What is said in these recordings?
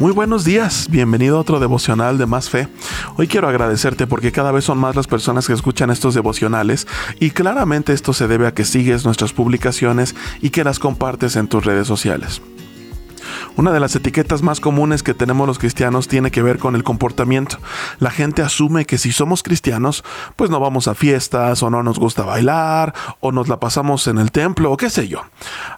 Muy buenos días, bienvenido a otro devocional de Más Fe. Hoy quiero agradecerte porque cada vez son más las personas que escuchan estos devocionales y claramente esto se debe a que sigues nuestras publicaciones y que las compartes en tus redes sociales. Una de las etiquetas más comunes que tenemos los cristianos tiene que ver con el comportamiento. La gente asume que si somos cristianos, pues no vamos a fiestas o no nos gusta bailar o nos la pasamos en el templo o qué sé yo.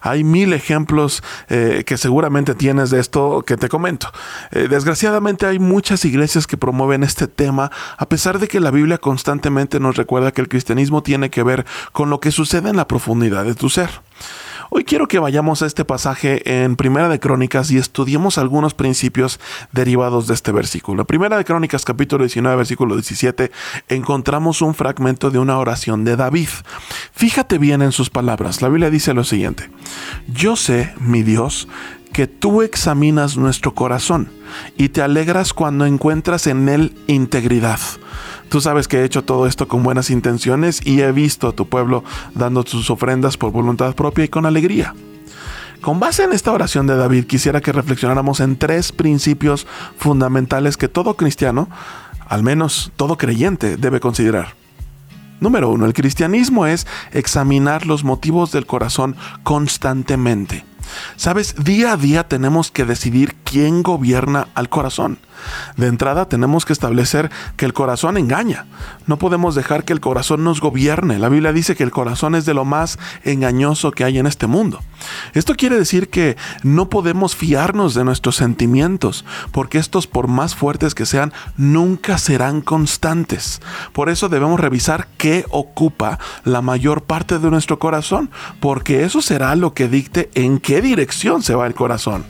Hay mil ejemplos eh, que seguramente tienes de esto que te comento. Eh, desgraciadamente hay muchas iglesias que promueven este tema a pesar de que la Biblia constantemente nos recuerda que el cristianismo tiene que ver con lo que sucede en la profundidad de tu ser. Hoy quiero que vayamos a este pasaje en Primera de Crónicas y estudiemos algunos principios derivados de este versículo. Primera de Crónicas capítulo 19 versículo 17 encontramos un fragmento de una oración de David. Fíjate bien en sus palabras. La Biblia dice lo siguiente. Yo sé, mi Dios, que tú examinas nuestro corazón y te alegras cuando encuentras en él integridad. Tú sabes que he hecho todo esto con buenas intenciones y he visto a tu pueblo dando sus ofrendas por voluntad propia y con alegría. Con base en esta oración de David, quisiera que reflexionáramos en tres principios fundamentales que todo cristiano, al menos todo creyente, debe considerar. Número uno, el cristianismo es examinar los motivos del corazón constantemente. Sabes, día a día tenemos que decidir quién gobierna al corazón. De entrada tenemos que establecer que el corazón engaña. No podemos dejar que el corazón nos gobierne. La Biblia dice que el corazón es de lo más engañoso que hay en este mundo. Esto quiere decir que no podemos fiarnos de nuestros sentimientos, porque estos por más fuertes que sean, nunca serán constantes. Por eso debemos revisar qué ocupa la mayor parte de nuestro corazón, porque eso será lo que dicte en qué dirección se va el corazón.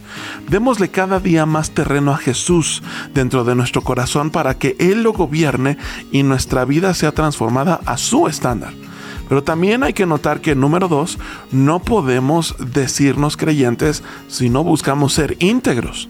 Démosle cada día más terreno a Jesús dentro de nuestro corazón para que Él lo gobierne y nuestra vida sea transformada a su estándar. Pero también hay que notar que, número dos, no podemos decirnos creyentes si no buscamos ser íntegros.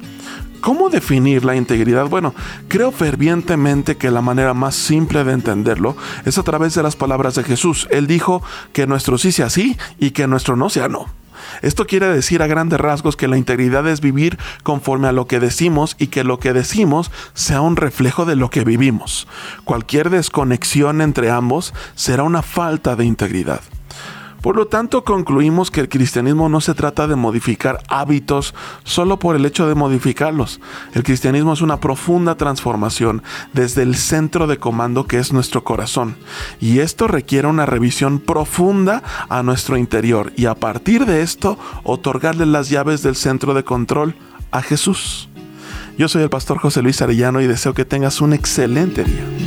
¿Cómo definir la integridad? Bueno, creo fervientemente que la manera más simple de entenderlo es a través de las palabras de Jesús. Él dijo que nuestro sí sea sí y que nuestro no sea no. Esto quiere decir a grandes rasgos que la integridad es vivir conforme a lo que decimos y que lo que decimos sea un reflejo de lo que vivimos. Cualquier desconexión entre ambos será una falta de integridad. Por lo tanto, concluimos que el cristianismo no se trata de modificar hábitos solo por el hecho de modificarlos. El cristianismo es una profunda transformación desde el centro de comando que es nuestro corazón. Y esto requiere una revisión profunda a nuestro interior y a partir de esto otorgarle las llaves del centro de control a Jesús. Yo soy el pastor José Luis Arellano y deseo que tengas un excelente día.